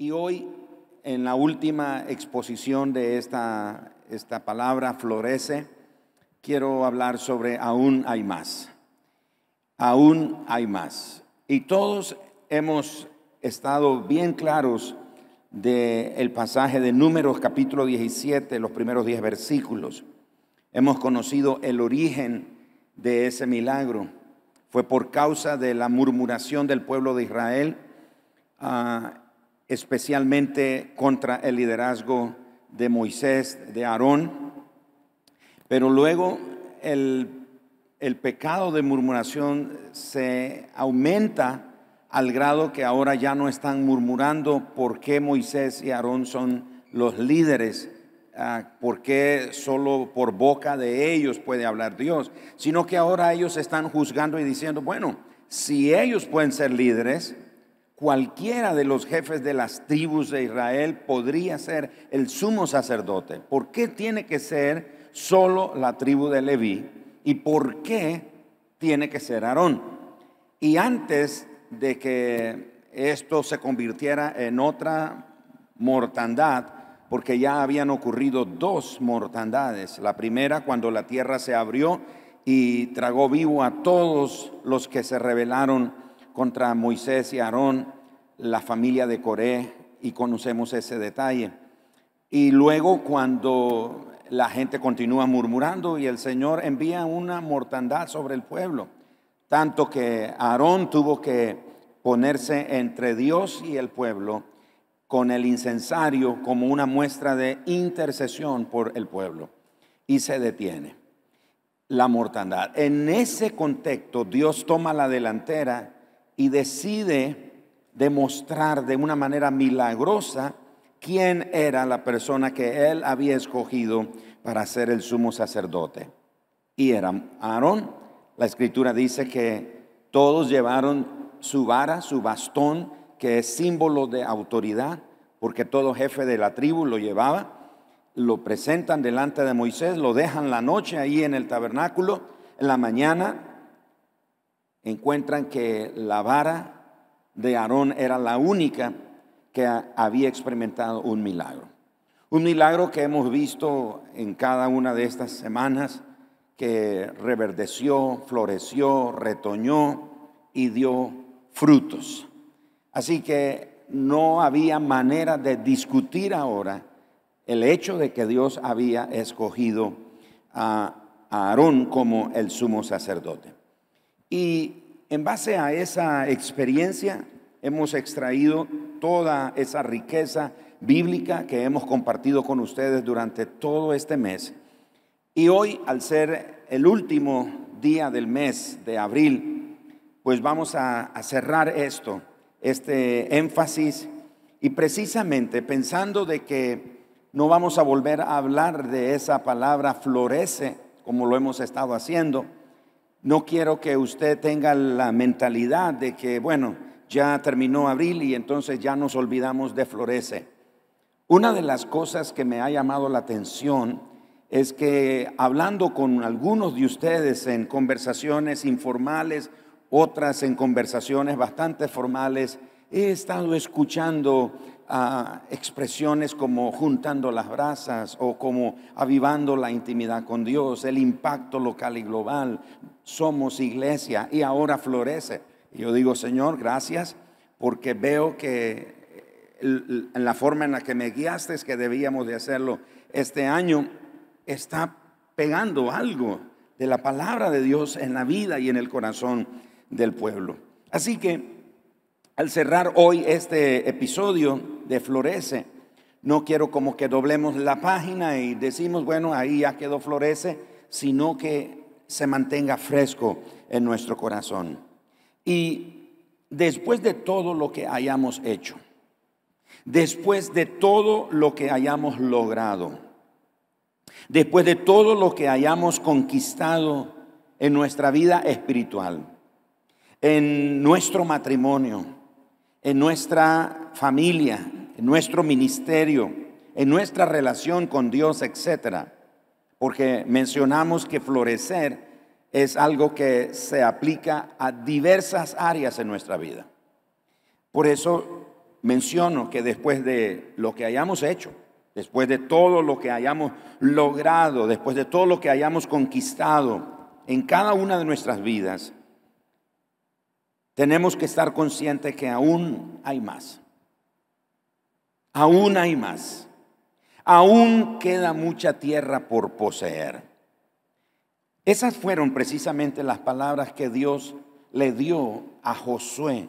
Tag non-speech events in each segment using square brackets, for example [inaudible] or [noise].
Y hoy, en la última exposición de esta, esta palabra, florece, quiero hablar sobre aún hay más. Aún hay más. Y todos hemos estado bien claros del el pasaje de Números capítulo 17, los primeros 10 versículos. Hemos conocido el origen de ese milagro. Fue por causa de la murmuración del pueblo de Israel, ah, especialmente contra el liderazgo de Moisés, de Aarón. Pero luego el, el pecado de murmuración se aumenta al grado que ahora ya no están murmurando por qué Moisés y Aarón son los líderes, ah, por qué solo por boca de ellos puede hablar Dios, sino que ahora ellos están juzgando y diciendo, bueno, si ellos pueden ser líderes, cualquiera de los jefes de las tribus de Israel podría ser el sumo sacerdote. ¿Por qué tiene que ser solo la tribu de Leví? ¿Y por qué tiene que ser Aarón? Y antes de que esto se convirtiera en otra mortandad, porque ya habían ocurrido dos mortandades. La primera cuando la tierra se abrió y tragó vivo a todos los que se rebelaron contra Moisés y Aarón, la familia de Coré, y conocemos ese detalle. Y luego cuando la gente continúa murmurando y el Señor envía una mortandad sobre el pueblo. Tanto que Aarón tuvo que ponerse entre Dios y el pueblo con el incensario como una muestra de intercesión por el pueblo. Y se detiene la mortandad. En ese contexto Dios toma la delantera y decide demostrar de una manera milagrosa quién era la persona que él había escogido para ser el sumo sacerdote. Y era Aarón. La escritura dice que todos llevaron su vara, su bastón, que es símbolo de autoridad, porque todo jefe de la tribu lo llevaba. Lo presentan delante de Moisés, lo dejan la noche ahí en el tabernáculo. En la mañana encuentran que la vara de Aarón era la única que había experimentado un milagro. Un milagro que hemos visto en cada una de estas semanas, que reverdeció, floreció, retoñó y dio frutos. Así que no había manera de discutir ahora el hecho de que Dios había escogido a Aarón como el sumo sacerdote. Y en base a esa experiencia hemos extraído toda esa riqueza bíblica que hemos compartido con ustedes durante todo este mes. Y hoy, al ser el último día del mes de abril, pues vamos a, cerrar esto, este énfasis, y precisamente pensando de que no vamos a volver a hablar de esa palabra florece, como lo hemos estado haciendo, no quiero que usted tenga la mentalidad de que, bueno, ya terminó abril y entonces ya nos olvidamos de Florece. Una de las cosas que me ha llamado la atención es que hablando con algunos de ustedes en conversaciones informales, otras en conversaciones bastante formales, he estado escuchando ah, expresiones como juntando las brasas o como avivando la intimidad con Dios, el impacto local y global, somos iglesia y ahora florece. Y yo digo, Señor, gracias, porque veo que en la forma en la que me guiaste es que debíamos de hacerlo este año, está pegando algo de la palabra de Dios en la vida y en el corazón del pueblo. Así que al cerrar hoy este episodio de Florece, no quiero como que doblemos la página y decimos, bueno, ahí ya quedó Florece, sino que se mantenga fresco en nuestro corazón. Y después de todo lo que hayamos hecho, después de todo lo que hayamos logrado, después de todo lo que hayamos conquistado en nuestra vida espiritual, en nuestro matrimonio, en nuestra familia, en nuestro ministerio, en nuestra relación con Dios, etcétera, porque mencionamos que florecer es algo que se aplica a diversas áreas en nuestra vida. Por eso menciono que después de lo que hayamos hecho, después de todo lo que hayamos logrado, después de todo lo que hayamos conquistado en cada una de nuestras vidas, tenemos que estar conscientes que aún hay más. Aún hay más. Aún queda mucha tierra por poseer. Esas fueron precisamente las palabras que Dios le dio a Josué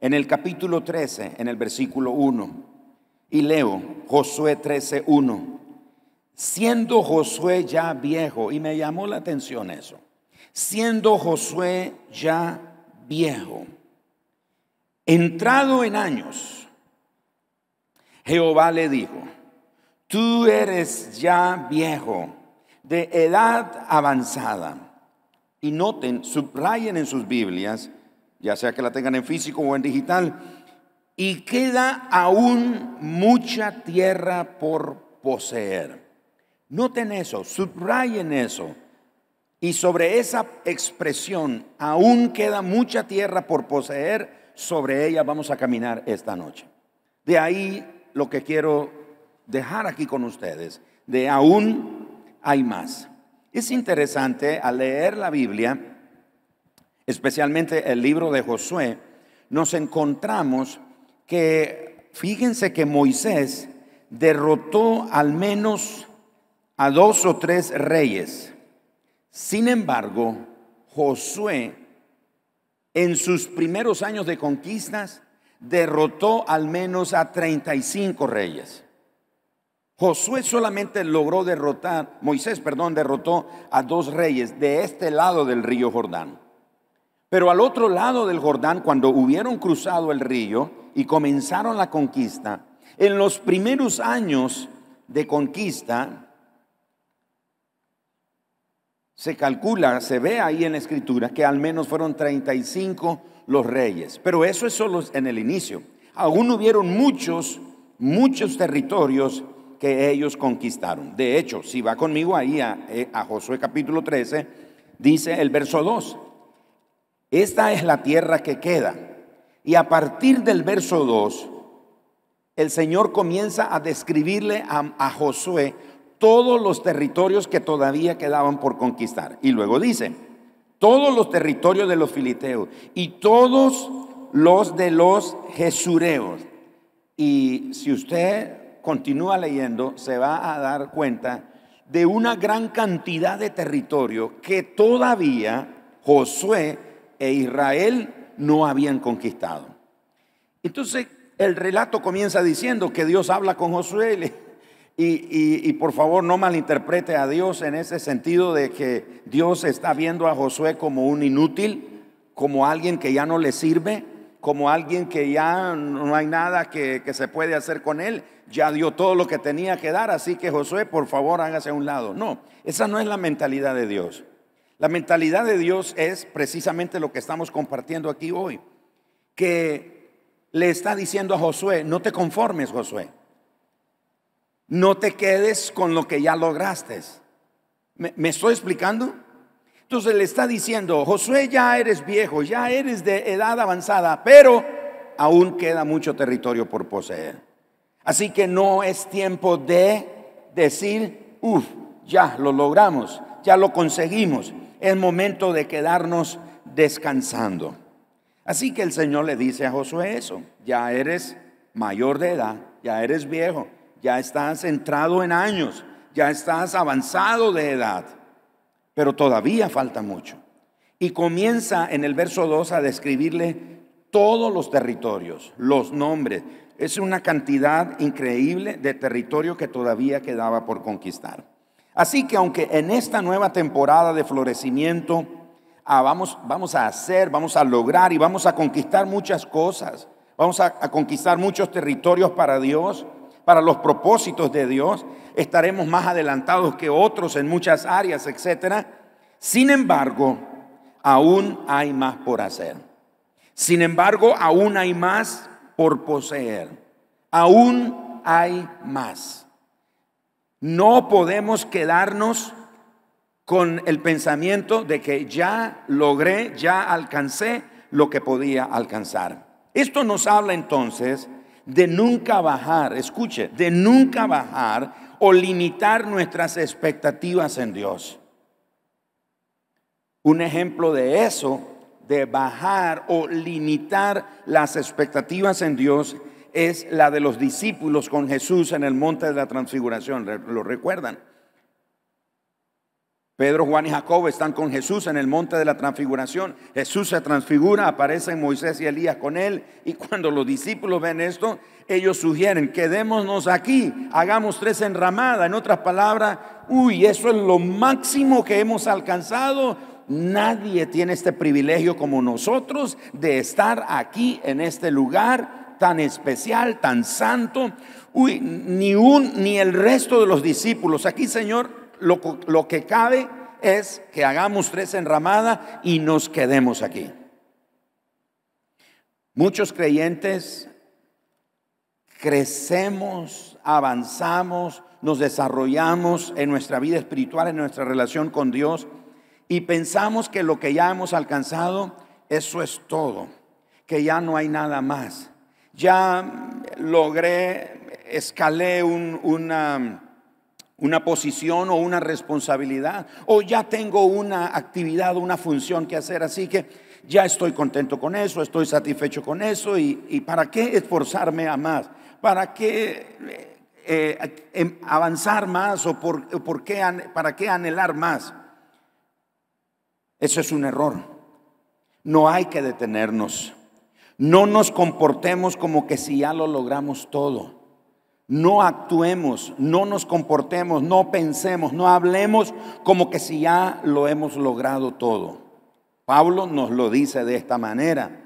en el capítulo 13, en el versículo 1. Y leo Josué 13, 1. Siendo Josué ya viejo, y me llamó la atención eso, siendo Josué ya viejo, entrado en años, Jehová le dijo, tú eres ya viejo, de edad avanzada. Y noten, subrayen en sus Biblias, ya sea que la tengan en físico o en digital, y queda aún mucha tierra por poseer. Noten eso, subrayen eso. Y sobre esa expresión, aún queda mucha tierra por poseer, sobre ella vamos a caminar esta noche. De ahí lo que quiero dejar aquí con ustedes, de aún hay más. Es interesante al leer la Biblia, especialmente el libro de Josué, nos encontramos que, fíjense que Moisés derrotó al menos a dos o tres reyes. Sin embargo, Josué, en sus primeros años de conquistas, derrotó al menos a 35 reyes. Josué solamente logró derrotar, Moisés, perdón, derrotó a dos reyes de este lado del río Jordán. Pero al otro lado del Jordán, cuando hubieron cruzado el río y comenzaron la conquista, en los primeros años de conquista, se calcula, se ve ahí en la escritura que al menos fueron 35 los reyes. Pero eso es solo en el inicio. Aún hubieron muchos, muchos territorios que ellos conquistaron. De hecho, si va conmigo ahí a, eh, Josué capítulo 13, dice el verso 2, esta es la tierra que queda. Y a partir del verso 2, el Señor comienza a describirle a, Josué todos los territorios que todavía quedaban por conquistar. Y luego dice, todos los territorios de los filiteos y todos los de los jesureos. Y si usted continúa leyendo, se va a dar cuenta de una gran cantidad de territorio que todavía Josué e Israel no habían conquistado. Entonces el relato comienza diciendo que Dios habla con Josué y, y, por favor no malinterprete a Dios en ese sentido de que Dios está viendo a Josué como un inútil, como alguien que ya no le sirve, como alguien que ya no hay nada que, que se puede hacer con él ya dio todo lo que tenía que dar, así que Josué, por favor, hágase a un lado. No, esa no es la mentalidad de Dios. La mentalidad de Dios es precisamente lo que estamos compartiendo aquí hoy, que le está diciendo a Josué, no te conformes, Josué. No te quedes con lo que ya lograste. ¿Me, estoy explicando? Entonces le está diciendo, Josué, ya eres viejo, ya eres de edad avanzada, pero aún queda mucho territorio por poseer. Así que no es tiempo de decir, uff, ya lo logramos, ya lo conseguimos. Es momento de quedarnos descansando. Así que el Señor le dice a Josué eso, ya eres mayor de edad, ya eres viejo, ya estás entrado en años, ya estás avanzado de edad, pero todavía falta mucho. Y comienza en el verso 2 a describirle todos los territorios, los nombres, es una cantidad increíble de territorio que todavía quedaba por conquistar. Así que aunque en esta nueva temporada de florecimiento ah, vamos, vamos a hacer, vamos a lograr y vamos a conquistar muchas cosas, vamos a, a conquistar muchos territorios para Dios, para los propósitos de Dios, estaremos más adelantados que otros en muchas áreas, etcétera. Sin embargo, aún hay más por hacer. Sin embargo, aún hay más por poseer. Aún hay más. No podemos quedarnos con el pensamiento de que ya logré, ya alcancé lo que podía alcanzar. Esto nos habla entonces de nunca bajar, escuche, de nunca bajar o limitar nuestras expectativas en Dios. Un ejemplo de eso, de bajar o limitar las expectativas en Dios, es la de los discípulos con Jesús en el monte de la transfiguración. ¿Lo recuerdan? Pedro, Juan y Jacob están con Jesús en el monte de la transfiguración. Jesús se transfigura, aparecen Moisés y Elías con él. Y cuando los discípulos ven esto, ellos sugieren, quedémonos aquí, hagamos tres enramadas. En otras palabras, uy, eso es lo máximo que hemos alcanzado. Nadie tiene este privilegio como nosotros de estar aquí en este lugar tan especial, tan santo. Uy, ni un ni el resto de los discípulos. Aquí, Señor, lo, que cabe es que hagamos tres enramadas y nos quedemos aquí. Muchos creyentes crecemos, avanzamos, nos desarrollamos en nuestra vida espiritual, en nuestra relación con Dios y pensamos que lo que ya hemos alcanzado, eso es todo, que ya no hay nada más. Ya logré, escalé un, una una posición o una responsabilidad, o ya tengo una actividad, una función que hacer, así que ya estoy contento con eso, estoy satisfecho con eso, y, para qué esforzarme a más, para qué eh, em, avanzar más o por, qué, para qué anhelar más. Eso es un error. No hay que detenernos. No nos comportemos como que si ya lo logramos todo no actuemos, no nos comportemos, no pensemos, no hablemos como que si ya lo hemos logrado todo. Pablo nos lo dice de esta manera,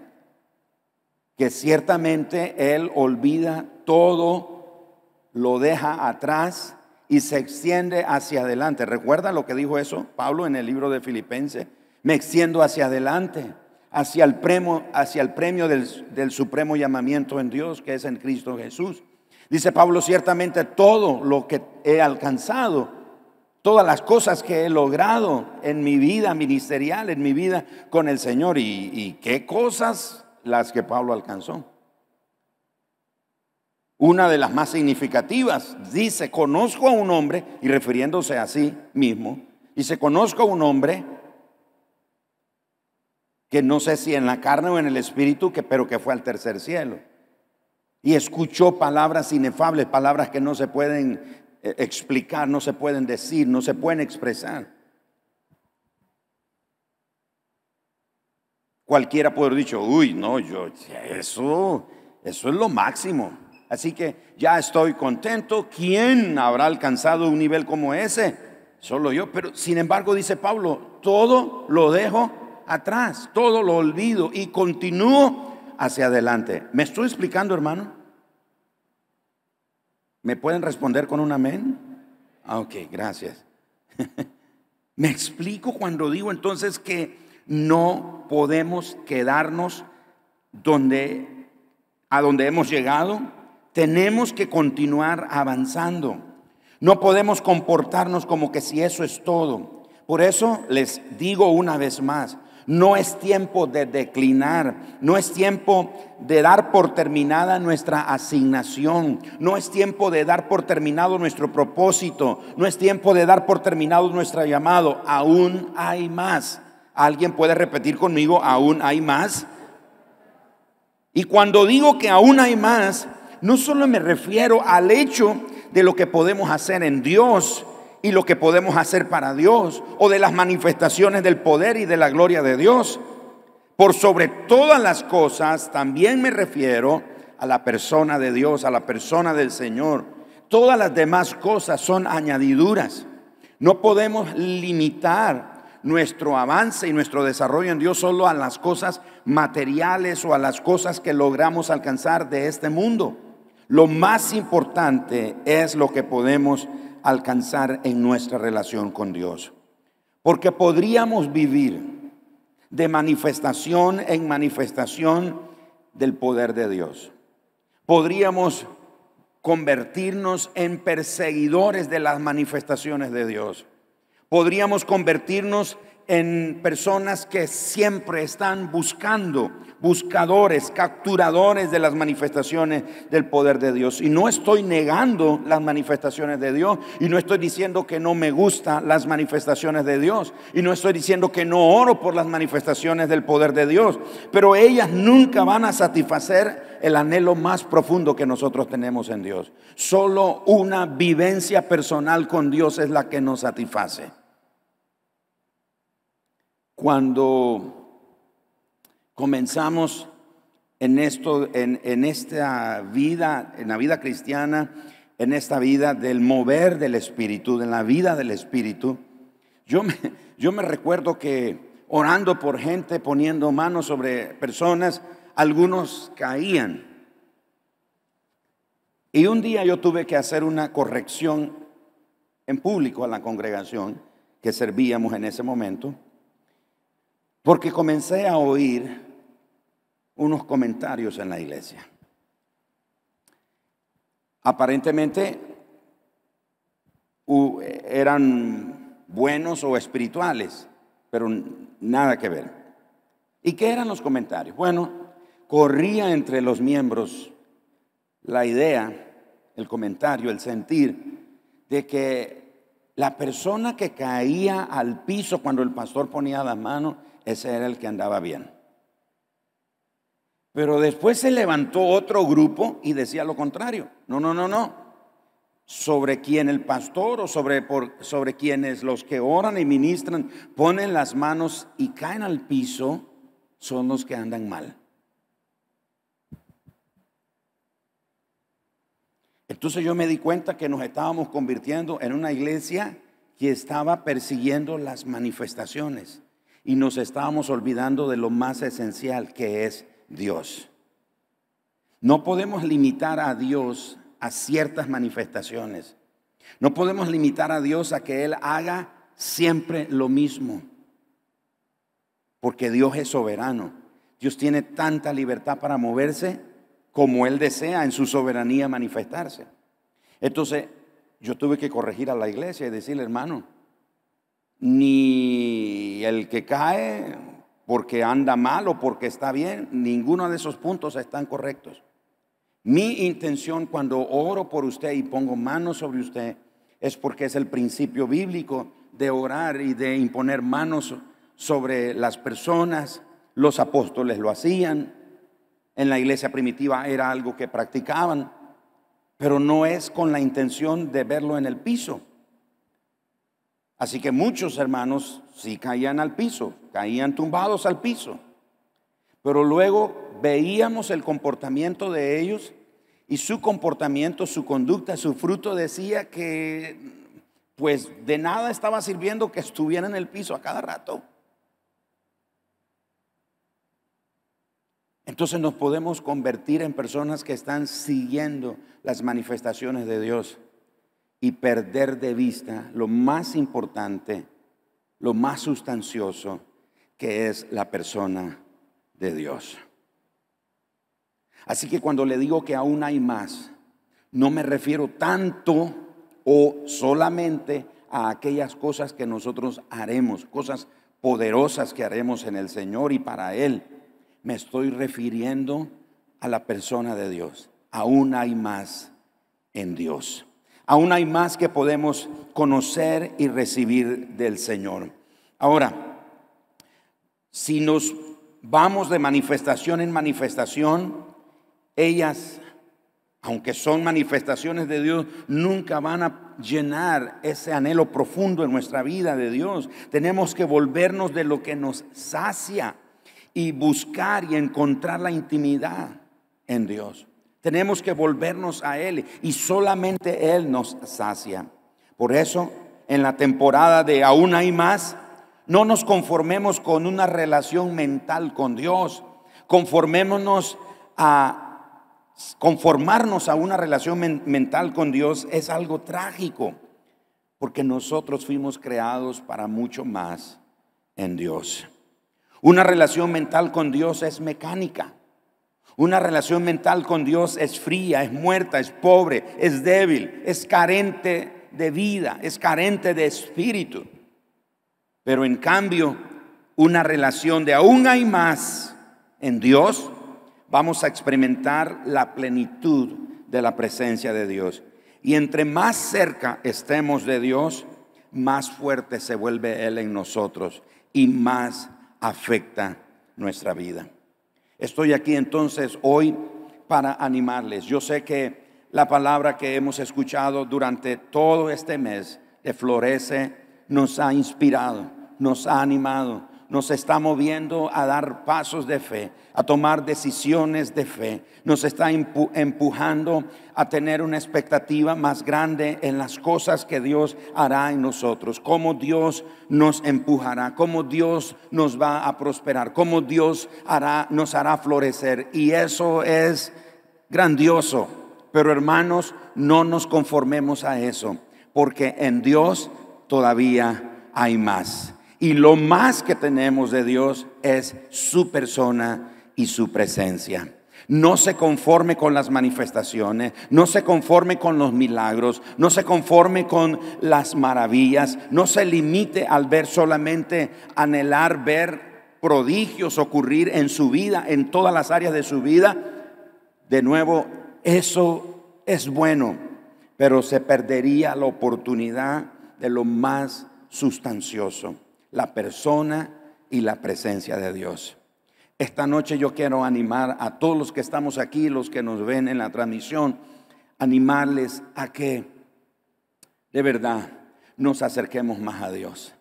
que ciertamente él olvida todo, lo deja atrás y se extiende hacia adelante. ¿Recuerda lo que dijo eso Pablo en el libro de Filipenses? Me extiendo hacia adelante, hacia el premio, hacia el premio del, del supremo llamamiento en Dios, que es en Cristo Jesús. Dice Pablo, ciertamente todo lo que he alcanzado, todas las cosas que he logrado en mi vida ministerial, en mi vida con el Señor. ¿Y, qué cosas las que Pablo alcanzó? Una de las más significativas, dice, conozco a un hombre, y refiriéndose a sí mismo, dice, conozco a un hombre que no sé si en la carne o en el espíritu, que, pero que fue al tercer cielo y escuchó palabras inefables, palabras que no se pueden eh, explicar, no se pueden decir, no se pueden expresar. Cualquiera puede haber dicho, uy, no, yo, eso, eso es lo máximo. Así que ya estoy contento. ¿Quién habrá alcanzado un nivel como ese? Solo yo. Pero sin embargo, dice Pablo, todo lo dejo atrás, todo lo olvido y continúo hacia adelante. ¿Me estoy explicando, hermano? ¿Me pueden responder con un amén? Ah, ok, gracias. [laughs] Me explico cuando digo entonces que no podemos quedarnos donde a donde hemos llegado, tenemos que continuar avanzando. No podemos comportarnos como que si eso es todo. Por eso les digo una vez más, no es tiempo de declinar, no es tiempo de dar por terminada nuestra asignación, no es tiempo de dar por terminado nuestro propósito, no es tiempo de dar por terminado nuestro llamado, aún hay más. ¿Alguien puede repetir conmigo, aún hay más? Y cuando digo que aún hay más, no solo me refiero al hecho de lo que podemos hacer en Dios, y lo que podemos hacer para Dios o de las manifestaciones del poder y de la gloria de Dios. Por sobre todas las cosas, también me refiero a la persona de Dios, a la persona del Señor. Todas las demás cosas son añadiduras. No podemos limitar nuestro avance y nuestro desarrollo en Dios solo a las cosas materiales o a las cosas que logramos alcanzar de este mundo. Lo más importante es lo que podemos alcanzar en nuestra relación con Dios. Porque podríamos vivir de manifestación en manifestación del poder de Dios. Podríamos convertirnos en perseguidores de las manifestaciones de Dios. Podríamos convertirnos en personas que siempre están buscando, buscadores, capturadores de las manifestaciones del poder de Dios. Y no estoy negando las manifestaciones de Dios y no estoy diciendo que no me gustan las manifestaciones de Dios y no estoy diciendo que no oro por las manifestaciones del poder de Dios, pero ellas nunca van a satisfacer el anhelo más profundo que nosotros tenemos en Dios. Solo una vivencia personal con Dios es la que nos satisface. Cuando comenzamos en esto, en, esta vida, en la vida cristiana, en esta vida del mover del Espíritu, en la vida del Espíritu, yo yo me recuerdo que orando por gente, poniendo manos sobre personas, algunos caían. Y un día yo tuve que hacer una corrección en público a la congregación que servíamos en ese momento. Porque comencé a oír unos comentarios en la iglesia. Aparentemente eran buenos o espirituales, pero nada que ver. ¿Y qué eran los comentarios? Bueno, corría entre los miembros la idea, el comentario, el sentir de que la persona que caía al piso cuando el pastor ponía la mano ese era el que andaba bien. Pero después se levantó otro grupo y decía lo contrario. No, no, no, no. Sobre quien el pastor o sobre, por, sobre quienes los que oran y ministran ponen las manos y caen al piso, son los que andan mal. Entonces yo me di cuenta que nos estábamos convirtiendo en una iglesia que estaba persiguiendo las manifestaciones y nos estábamos olvidando de lo más esencial que es Dios. No podemos limitar a Dios a ciertas manifestaciones. No podemos limitar a Dios a que Él haga siempre lo mismo. Porque Dios es soberano. Dios tiene tanta libertad para moverse como Él desea en su soberanía manifestarse. Entonces, yo tuve que corregir a la iglesia y decirle, hermano, ni el que cae porque anda mal o porque está bien, ninguno de esos puntos están correctos. Mi intención cuando oro por usted y pongo manos sobre usted es porque es el principio bíblico de orar y de imponer manos sobre las personas. Los apóstoles lo hacían, en la iglesia primitiva era algo que practicaban, pero no es con la intención de verlo en el piso. Así que muchos hermanos sí caían al piso, caían tumbados al piso. Pero luego veíamos el comportamiento de ellos y su comportamiento, su conducta, su fruto decía que pues de nada estaba sirviendo que estuvieran en el piso a cada rato. Entonces nos podemos convertir en personas que están siguiendo las manifestaciones de Dios y perder de vista lo más importante, lo más sustancioso, que es la persona de Dios. Así que cuando le digo que aún hay más, no me refiero tanto o solamente a aquellas cosas que nosotros haremos, cosas poderosas que haremos en el Señor y para Él. Me estoy refiriendo a la persona de Dios. Aún hay más en Dios. Aún hay más que podemos conocer y recibir del Señor. Ahora, si nos vamos de manifestación en manifestación, ellas, aunque son manifestaciones de Dios, nunca van a llenar ese anhelo profundo en nuestra vida de Dios. Tenemos que volvernos de lo que nos sacia y buscar y encontrar la intimidad en Dios. Tenemos que volvernos a Él y solamente Él nos sacia. Por eso, en la temporada de Aún hay más, no nos conformemos con una relación mental con Dios. Conformémonos a conformarnos a una relación mental con Dios es algo trágico, porque nosotros fuimos creados para mucho más en Dios. Una relación mental con Dios es mecánica. Una relación mental con Dios es fría, es muerta, es pobre, es débil, es carente de vida, es carente de espíritu. Pero en cambio, una relación de aún hay más en Dios, vamos a experimentar la plenitud de la presencia de Dios. Y entre más cerca estemos de Dios, más fuerte se vuelve Él en nosotros y más afecta nuestra vida. Estoy aquí entonces hoy para animarles. Yo sé que la palabra que hemos escuchado durante todo este mes de Florece nos ha inspirado, nos ha animado, nos está moviendo a dar pasos de fe, a tomar decisiones de fe, nos está empujando a tener una expectativa más grande en las cosas que Dios hará en nosotros, cómo Dios nos empujará, cómo Dios nos va a prosperar, cómo Dios hará, nos hará florecer. Y eso es grandioso. Pero hermanos, no nos conformemos a eso, porque en Dios todavía hay más. Y lo más que tenemos de Dios es su persona y su presencia. No se conforme con las manifestaciones, no se conforme con los milagros, no se conforme con las maravillas, no se limite al ver solamente, anhelar ver prodigios ocurrir en su vida, en todas las áreas de su vida. De nuevo, eso es bueno, pero se perdería la oportunidad de lo más sustancioso la persona y la presencia de Dios. Esta noche yo quiero animar a todos los que estamos aquí, los que nos ven en la transmisión, animarles a que de verdad nos acerquemos más a Dios.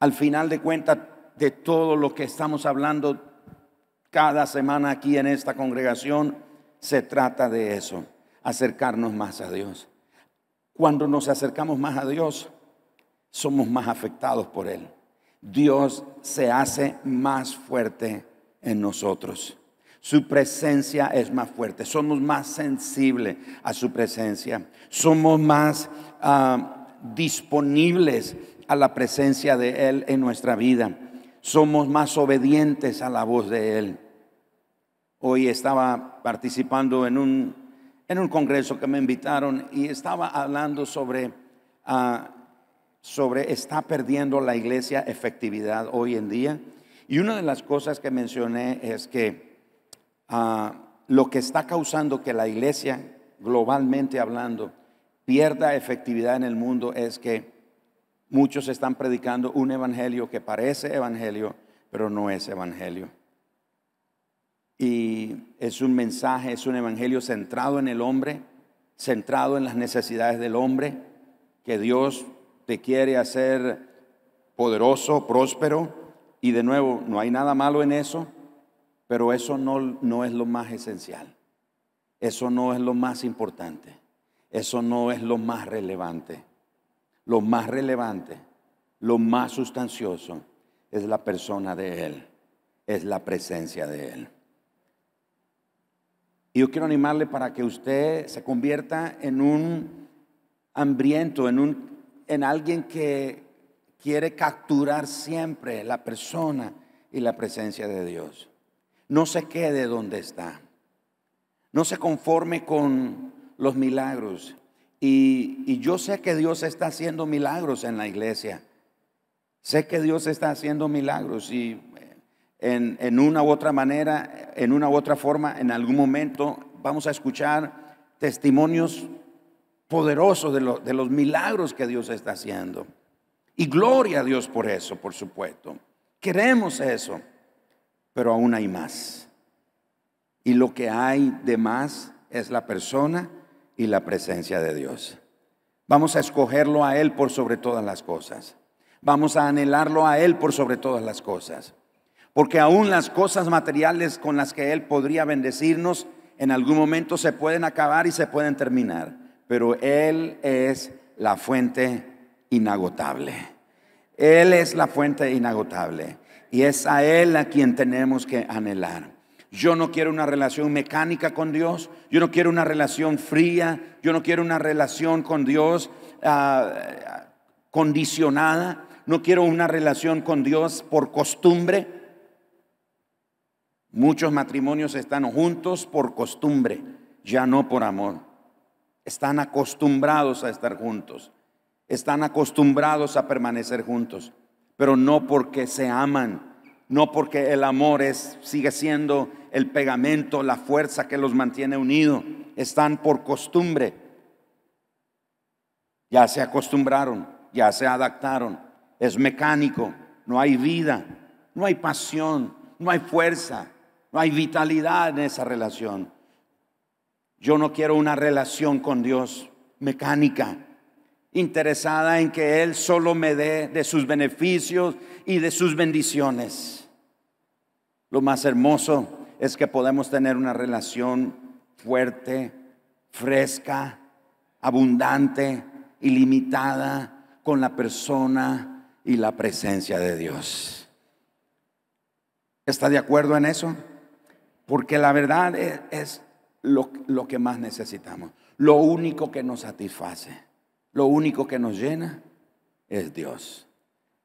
Al final de cuentas de todo lo que estamos hablando cada semana aquí en esta congregación, se trata de eso, acercarnos más a Dios. Cuando nos acercamos más a Dios, somos más afectados por Él. Dios se hace más fuerte en nosotros. Su presencia es más fuerte. Somos más sensibles a su presencia. Somos más ah, disponibles a la presencia de Él en nuestra vida. Somos más obedientes a la voz de Él. Hoy estaba participando en un, en un congreso que me invitaron y estaba hablando sobre uh, sobre está perdiendo la iglesia efectividad hoy en día. Y una de las cosas que mencioné es que ah, lo que está causando que la iglesia, globalmente hablando, pierda efectividad en el mundo es que muchos están predicando un evangelio que parece evangelio, pero no es evangelio. Y es un mensaje, es un evangelio centrado en el hombre, centrado en las necesidades del hombre, que Dios te quiere hacer poderoso, próspero, y de nuevo, no hay nada malo en eso, pero eso no, no es lo más esencial. Eso no es lo más importante. Eso no es lo más relevante. Lo más relevante, lo más sustancioso es la persona de Él, es la presencia de Él. Y yo quiero animarle para que usted se convierta en un hambriento, en un en alguien que quiere capturar siempre la persona y la presencia de Dios. No se quede donde está. No se conforme con los milagros. Y, yo sé que Dios está haciendo milagros en la iglesia. Sé que Dios está haciendo milagros y en, en, una u otra manera, en una u otra forma, en algún momento vamos a escuchar testimonios poderoso de, de los milagros que Dios está haciendo. Y gloria a Dios por eso, por supuesto. Queremos eso, pero aún hay más. Y lo que hay de más es la persona y la presencia de Dios. Vamos a escogerlo a Él por sobre todas las cosas. Vamos a anhelarlo a Él por sobre todas las cosas. Porque aún las cosas materiales con las que Él podría bendecirnos, en algún momento se pueden acabar y se pueden terminar pero Él es la fuente inagotable. Él es la fuente inagotable y es a Él a quien tenemos que anhelar. Yo no quiero una relación mecánica con Dios, yo no quiero una relación fría, yo no quiero una relación con Dios ah, condicionada, no quiero una relación con Dios por costumbre. Muchos matrimonios están juntos por costumbre, ya no por amor. Están acostumbrados a estar juntos. Están acostumbrados a permanecer juntos. pero no porque se aman, no porque el amor es, sigue siendo el pegamento, la fuerza que los mantiene unidos, están por costumbre. Ya se acostumbraron, ya se adaptaron, es mecánico, no hay vida, no hay pasión, no hay fuerza, no hay vitalidad en esa relación. Yo no quiero una relación con Dios mecánica interesada en que Él solo me dé de sus beneficios y de sus bendiciones. Lo más hermoso es que podemos tener una relación fuerte, fresca, abundante, ilimitada con la persona y la presencia de Dios. ¿Está de acuerdo en eso? Porque la verdad es, lo, lo que más necesitamos, lo único que nos satisface. Lo único que nos llena es Dios,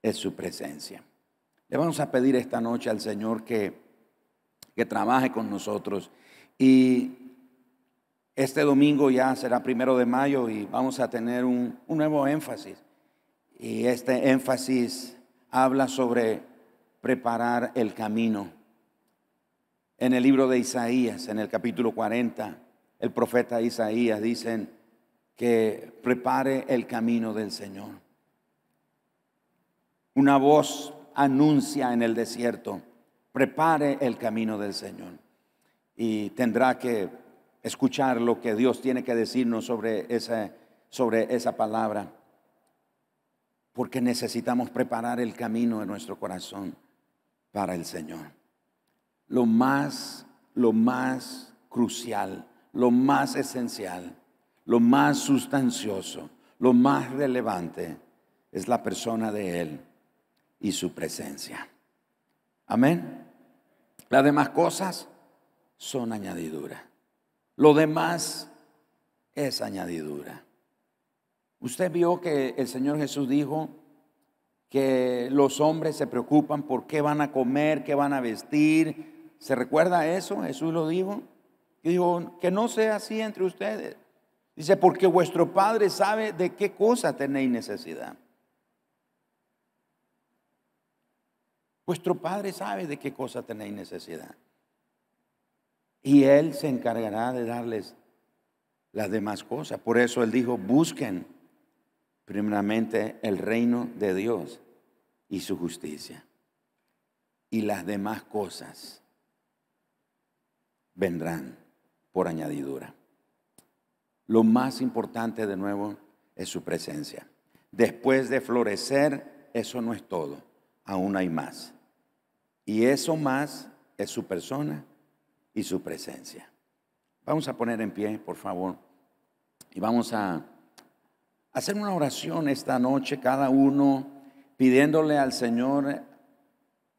es su presencia. Le vamos a pedir esta noche al Señor que, que trabaje con nosotros. Y este domingo ya será primero de mayo y vamos a tener un, un nuevo énfasis. Y este énfasis habla sobre preparar el camino. En el libro de Isaías, en el capítulo 40, el profeta Isaías dice, que prepare el camino del Señor. Una voz anuncia en el desierto, prepare el camino del Señor. Y tendrá que escuchar lo que Dios tiene que decirnos sobre esa, sobre esa palabra, porque necesitamos preparar el camino de nuestro corazón para el Señor. Lo más, lo más crucial, lo más esencial lo más sustancioso, lo más relevante es la persona de Él y su presencia. Amén. Las demás cosas son añadidura. Lo demás es añadidura. Usted vio que el Señor Jesús dijo que los hombres se preocupan por qué van a comer, qué van a vestir. ¿Se recuerda eso? Jesús lo dijo. Dijo, que no sea así entre ustedes. Dice, porque vuestro Padre sabe de qué cosa tenéis necesidad. Vuestro Padre sabe de qué cosa tenéis necesidad. Y Él se encargará de darles las demás cosas. Por eso Él dijo, busquen primeramente el reino de Dios y su justicia. Y las demás cosas vendrán por añadidura. Lo más importante de nuevo es su presencia. Después de florecer, eso no es todo, aún hay más. Y eso más es su persona y su presencia. Vamos a poner en pie, por favor, y vamos a hacer una oración esta noche, cada uno pidiéndole al Señor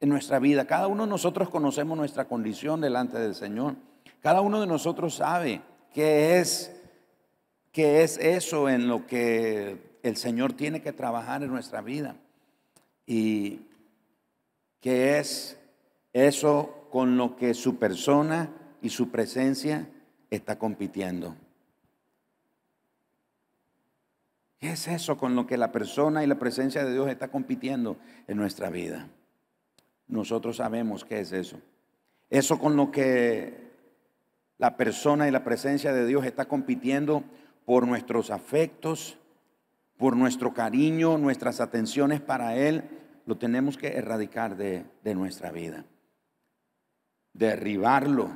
en nuestra vida. Cada uno de nosotros conocemos nuestra condición delante del Señor. Cada uno de nosotros sabe que es que es eso en lo que el Señor tiene que trabajar en nuestra vida. Y que es eso con lo que su persona y su presencia está compitiendo. ¿Qué es eso con lo que la persona y la presencia de Dios está compitiendo en nuestra vida? Nosotros sabemos qué es eso. Eso con lo que la persona y la presencia de Dios está compitiendo por nuestros afectos, por nuestro cariño, nuestras atenciones para Él, lo tenemos que erradicar de, nuestra vida. Derribarlo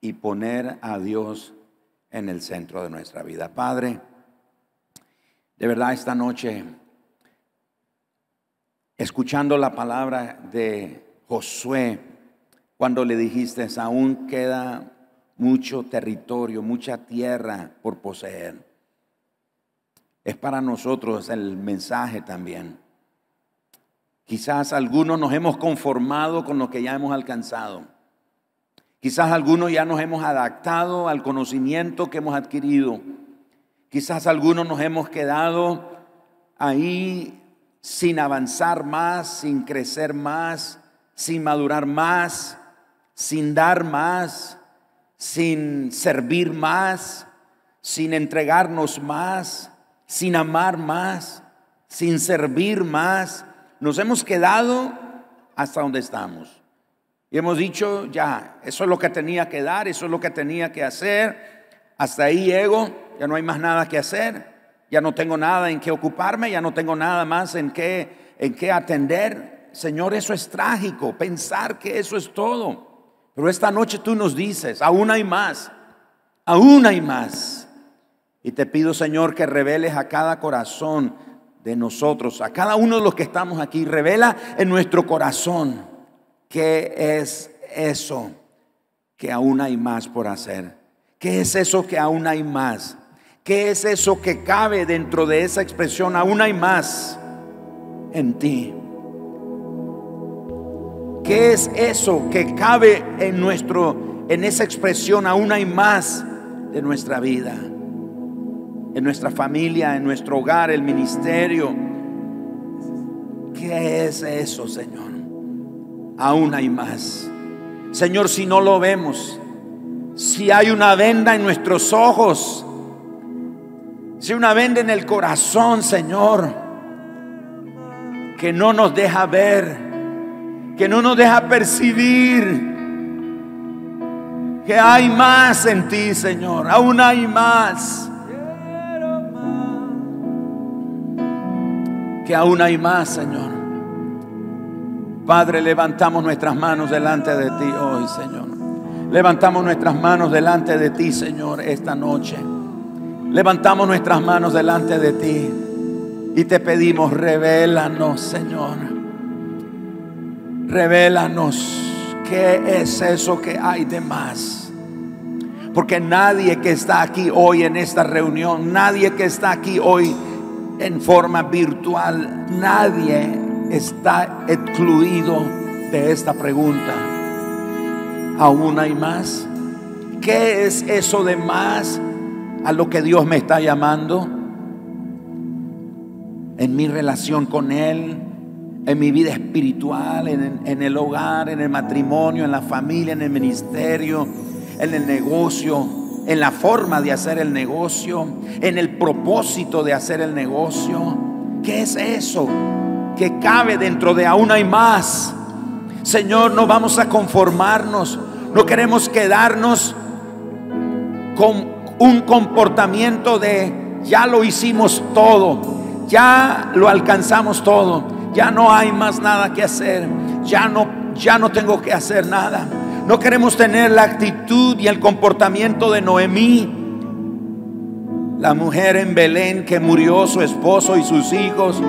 y poner a Dios en el centro de nuestra vida. Padre, de verdad esta noche, escuchando la palabra de Josué, cuando le dijiste, aún queda mucho territorio, mucha tierra por poseer. Es para nosotros el mensaje también. Quizás algunos nos hemos conformado con lo que ya hemos alcanzado. Quizás algunos ya nos hemos adaptado al conocimiento que hemos adquirido. Quizás algunos nos hemos quedado ahí sin avanzar más, sin crecer más, sin madurar más, sin dar más sin servir más, sin entregarnos más, sin amar más, sin servir más. Nos hemos quedado hasta donde estamos. Y hemos dicho, ya, eso es lo que tenía que dar, eso es lo que tenía que hacer. Hasta ahí llego, ya no hay más nada que hacer, ya no tengo nada en qué ocuparme, ya no tengo nada más en qué, en qué atender. Señor, eso es trágico, pensar que eso es todo. Pero esta noche tú nos dices, aún hay más, aún hay más. Y te pido, Señor, que reveles a cada corazón de nosotros, a cada uno de los que estamos aquí, revela en nuestro corazón qué es eso que aún hay más por hacer. ¿Qué es eso que aún hay más? ¿Qué es eso que cabe dentro de esa expresión? Aún hay más en ti. ¿Qué es eso que cabe en nuestro en esa expresión? Aún hay más de nuestra vida en nuestra familia, en nuestro hogar, el ministerio. ¿Qué es eso, Señor? Aún hay más. Señor, si no lo vemos, si hay una venda en nuestros ojos, si una venda en el corazón, Señor, que no nos deja ver, que no nos deja percibir que hay más en ti, Señor, aún hay más. que aún hay más, Señor. Padre, levantamos nuestras manos delante de ti hoy, Señor. Levantamos nuestras manos delante de ti, Señor, esta noche. Levantamos nuestras manos delante de ti y te pedimos, revélanos, Señor. Revélanos qué es eso que hay de más. Porque nadie que está aquí hoy en esta reunión, nadie que está aquí hoy en forma virtual. Nadie está excluido de esta pregunta. ¿Aún hay más? ¿Qué es eso de más a lo que Dios me está llamando? En mi relación con Él, en mi vida espiritual, en, el hogar, en el matrimonio, en la familia, en el ministerio, en el negocio en la forma de hacer el negocio, en el propósito de hacer el negocio. ¿Qué es eso? Que cabe dentro de aún hay más. Señor, no vamos a conformarnos, no queremos quedarnos con un comportamiento de ya lo hicimos todo, ya lo alcanzamos todo, ya no hay más nada que hacer, ya no ya no tengo que hacer nada. No queremos tener la actitud y el comportamiento de Noemí, la mujer en Belén que murió su esposo y sus hijos.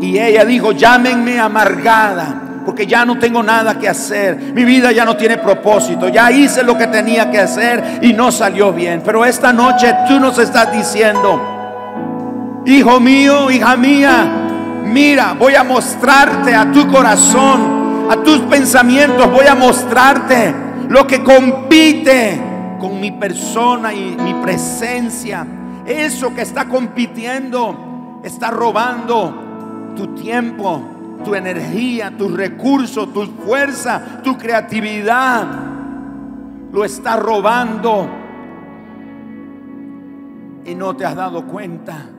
Y ella dijo, llámenme amargada, porque ya no tengo nada que hacer. Mi vida ya no tiene propósito. Ya hice lo que tenía que hacer y no salió bien. Pero esta noche tú nos estás diciendo, hijo mío, hija mía, mira, voy a mostrarte a tu corazón a tus pensamientos, voy a mostrarte lo que compite con mi persona y mi presencia. Eso que está compitiendo está robando tu tiempo, tu energía, tus recursos, tu fuerza, tu creatividad. Lo está robando y no te has dado cuenta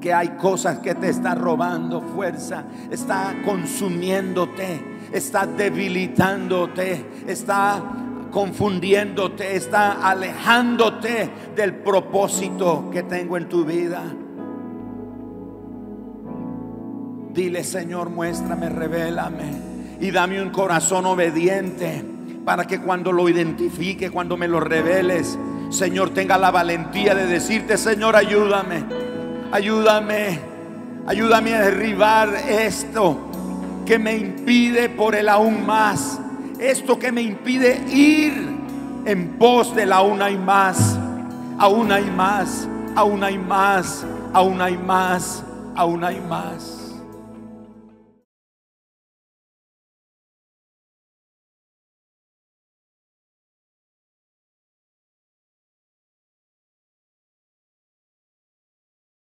que hay cosas que te están robando fuerza, está consumiéndote, está debilitándote, está confundiéndote, está alejándote del propósito que tengo en tu vida. Dile, Señor, muéstrame, revélame y dame un corazón obediente para que cuando lo identifique, cuando me lo reveles, Señor, tenga la valentía de decirte, Señor, ayúdame. Ayúdame, ayúdame a derribar esto que me impide por el aún más. Esto que me impide ir en pos del aún hay más. Aún hay más, aún hay más, aún hay más, aún hay más.